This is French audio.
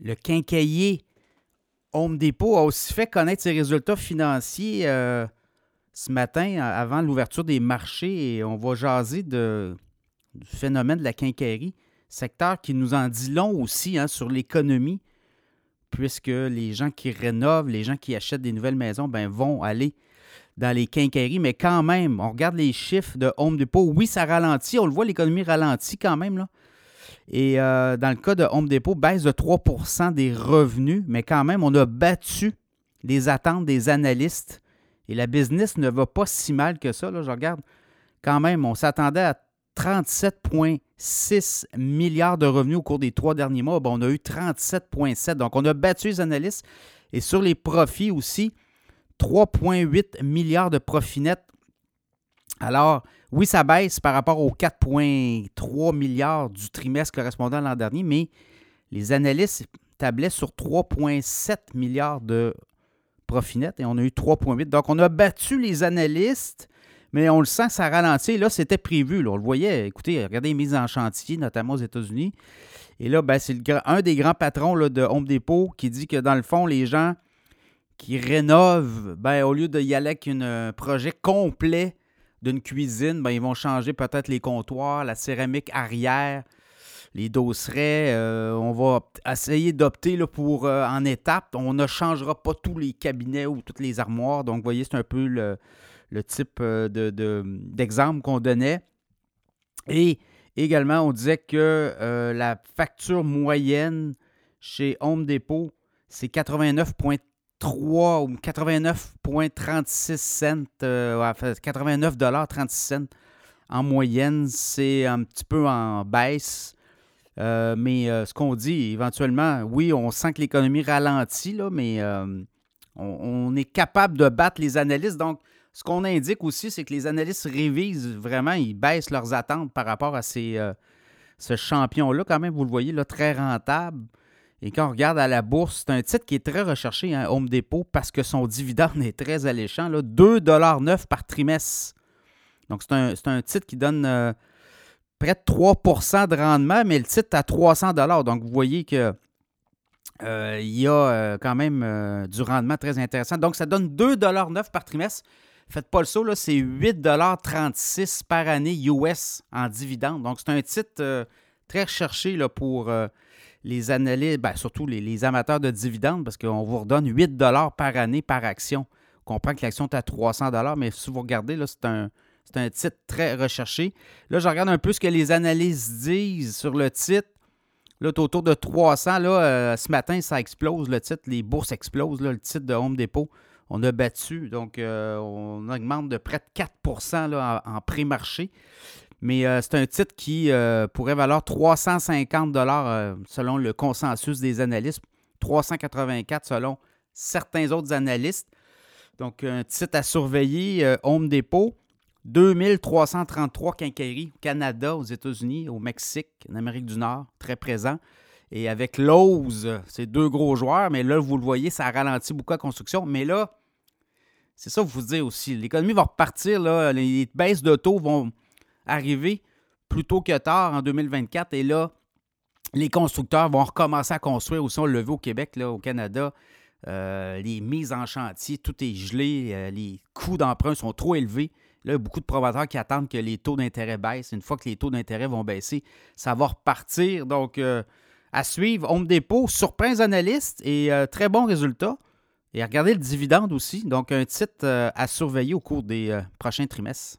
le quincailler Home Depot a aussi fait connaître ses résultats financiers euh, ce matin avant l'ouverture des marchés et on va jaser du phénomène de la quincaillerie, secteur qui nous en dit long aussi hein, sur l'économie, puisque les gens qui rénovent, les gens qui achètent des nouvelles maisons, ben, vont aller dans les quincailleries, mais quand même, on regarde les chiffres de Home Depot. Oui, ça ralentit, on le voit, l'économie ralentit quand même. Là. Et euh, dans le cas de Home Depot, baisse de 3% des revenus, mais quand même, on a battu les attentes des analystes. Et la business ne va pas si mal que ça. Là. Je regarde quand même, on s'attendait à 37,6 milliards de revenus au cours des trois derniers mois. on a eu 37,7. Donc, on a battu les analystes. Et sur les profits aussi, 3,8 milliards de profits nets. Alors, oui, ça baisse par rapport aux 4,3 milliards du trimestre correspondant l'an dernier, mais les analystes tablaient sur 3,7 milliards de profits nets et on a eu 3,8. Donc, on a battu les analystes, mais on le sent, ça ralentit. Là, c'était prévu. on le voyait. Écoutez, regardez les mises en chantier, notamment aux États-Unis. Et là, ben, c'est un des grands patrons de Home Depot qui dit que dans le fond, les gens qui rénovent, ben, au lieu d'y aller avec un projet complet d'une cuisine, ben, ils vont changer peut-être les comptoirs, la céramique arrière, les dosserets. Euh, on va essayer d'opter pour euh, en étapes. On ne changera pas tous les cabinets ou toutes les armoires. Donc, vous voyez, c'est un peu le, type euh, d'exemple de, qu'on donnait. Et également, on disait que la facture moyenne chez Home Depot, c'est 89,3 3 ou 89,36 cents, 89 36 cents en moyenne. C'est un petit peu en baisse. Euh, mais euh, ce qu'on dit, éventuellement, oui, on sent que l'économie ralentit, là, mais euh, on, est capable de battre les analystes. Donc, ce qu'on indique aussi, c'est que les analystes révisent vraiment, ils baissent leurs attentes par rapport à ces, ce champion-là. Quand même, vous le voyez, là, très rentable. Et quand on regarde à la bourse, c'est un titre qui est très recherché, hein, Home Depot, parce que son dividende est très alléchant. 2,9 par trimestre. Donc, c'est un, titre qui donne euh, près de 3 de rendement, mais le titre à 300 Donc, vous voyez qu'il euh, y a euh, quand même du rendement très intéressant. Donc, ça donne 2,9 par trimestre. Faites pas le saut, c'est 8,36 par année US en dividende. Donc, c'est un titre très recherché là, pour les analystes, ben, surtout les, amateurs de dividendes, parce qu'on vous redonne 8 par année par action. On comprend que l'action est à 300 mais si vous regardez, c'est un, un titre très recherché. Là, je regarde un peu ce que les analystes disent sur le titre. Là, autour de 300. Là, euh, ce matin, ça explose le titre. Les bourses explosent. le titre de Home Depot, on a battu. Donc, euh, on augmente de près de 4 là, en pré-marché. Mais euh, c'est un titre qui euh, pourrait valoir 350 dollars euh, selon le consensus des analystes, 384 selon certains autres analystes. Donc, un titre à surveiller, Home Depot, 2333 quincailleries au Canada, aux États-Unis, au Mexique, en Amérique du Nord, très présent. Et avec Lowe's, c'est deux gros joueurs, mais là, vous le voyez, ça ralentit beaucoup la construction. Mais là, c'est ça que vous dire aussi. L'économie va repartir, là, les baisses de taux vont, arriver plus tôt que tard en 2024. Et là, les constructeurs vont recommencer à construire aussi. On le veut au Québec, là, au Canada. Euh, les mises en chantier, tout est gelé. Euh, les coûts d'emprunt sont trop élevés. Là, il y a beaucoup de promoteurs qui attendent que les taux d'intérêt baissent. Une fois que les taux d'intérêt vont baisser, ça va repartir. Donc, euh, à suivre, Home Depot surprend les analystes et très bon résultat. Et regardez le dividende aussi. Donc, un titre à surveiller au cours des prochains trimestres.